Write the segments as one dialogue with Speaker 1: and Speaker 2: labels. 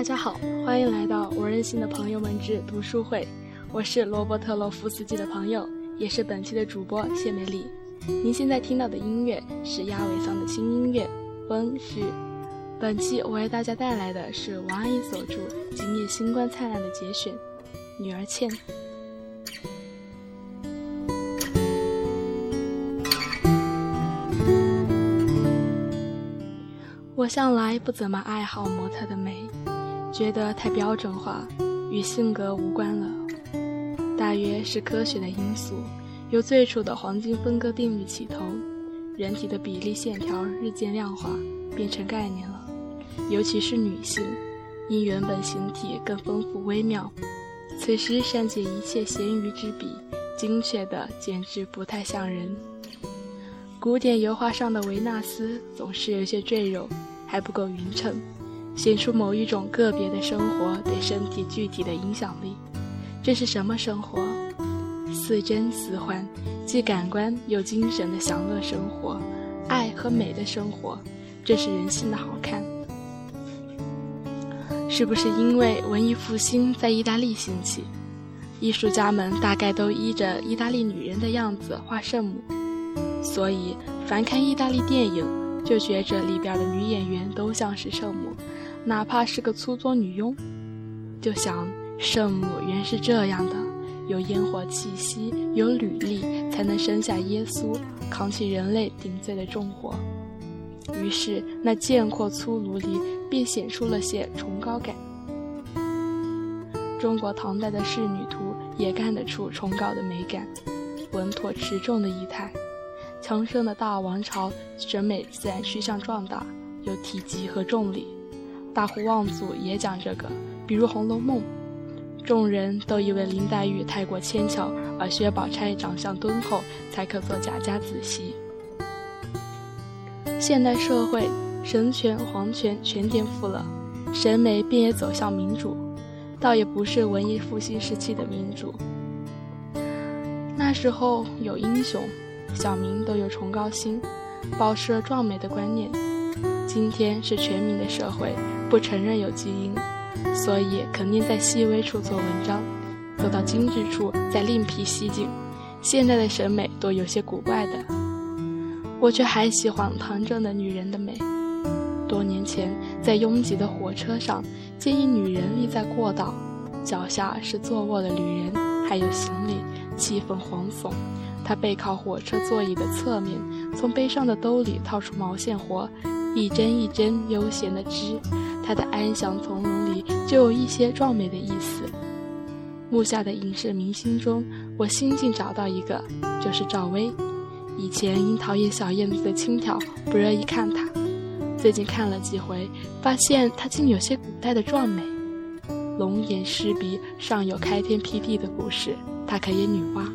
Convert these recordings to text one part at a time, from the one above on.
Speaker 1: 大家好，欢迎来到我任性的朋友们之读书会。我是罗伯特·洛夫斯基的朋友，也是本期的主播谢美丽。您现在听到的音乐是亚维桑的轻音乐《风是》。本期我为大家带来的是王安忆所著《今夜星光灿烂》的节选，《女儿倩》。我向来不怎么爱好模特的美，觉得太标准化，与性格无关了。大约是科学的因素，由最初的黄金分割定律起头，人体的比例线条日渐量化，变成概念了。尤其是女性，因原本形体更丰富微妙，此时善解一切闲余之笔，精确的简直不太像人。古典油画上的维纳斯总是有些赘肉。还不够匀称，显出某一种个别的生活对身体具体的影响力。这是什么生活？似真似幻，既感官又精神的享乐生活，爱和美的生活。这是人性的好看。是不是因为文艺复兴在意大利兴起，艺术家们大概都依着意大利女人的样子画圣母，所以凡看意大利电影。就觉着里边的女演员都像是圣母，哪怕是个粗作女佣，就想圣母原是这样的，有烟火气息，有履历，才能生下耶稣，扛起人类顶罪的重活。于是那健阔粗鲁里便显出了些崇高感。中国唐代的仕女图也看得出崇高的美感，稳妥持重的仪态。强盛的大王朝审美自然趋向壮大，有体积和重力。大户望族也讲这个，比如《红楼梦》，众人都以为林黛玉太过纤巧，而薛宝钗长相敦厚，才可做贾家子媳。现代社会，神权、皇权全颠覆了，审美便也走向民主，倒也不是文艺复兴时期的民主。那时候有英雄。小民都有崇高心，保持了壮美的观念。今天是全民的社会，不承认有基因，所以肯定在细微处做文章，走到精致处再另辟蹊径。现在的审美都有些古怪的，我却还喜欢唐正的女人的美。多年前，在拥挤的火车上，见一女人立在过道，脚下是坐卧的旅人，还有行李，气氛惶悚。她背靠火车座椅的侧面，从背上的兜里掏出毛线活，一针一针悠闲地织。他的安详从容里就有一些壮美的意思。幕下的影视明星中，我新近找到一个，就是赵薇。以前因讨厌小燕子的轻佻，不乐意看她。最近看了几回，发现她竟有些古代的壮美。龙颜狮鼻，上有开天辟地的故事，她可演女娲。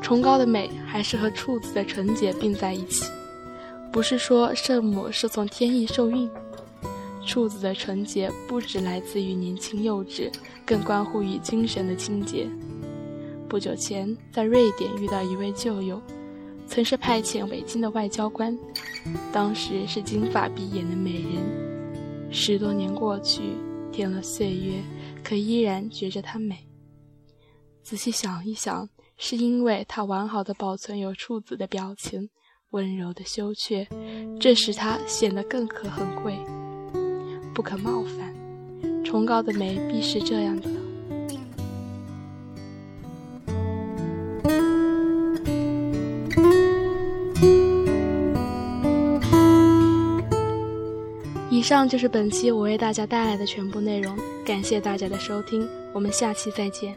Speaker 1: 崇高的美还是和处子的纯洁并在一起，不是说圣母是从天意受孕，处子的纯洁不只来自于年轻幼稚，更关乎于精神的清洁。不久前在瑞典遇到一位旧友，曾是派遣北京的外交官，当时是金发碧眼的美人。十多年过去，添了岁月，可依然觉着她美。仔细想一想。是因为他完好的保存有处子的表情，温柔的羞怯，这使他显得更可很贵，不可冒犯。崇高的美必是这样的。以上就是本期我为大家带来的全部内容，感谢大家的收听，我们下期再见。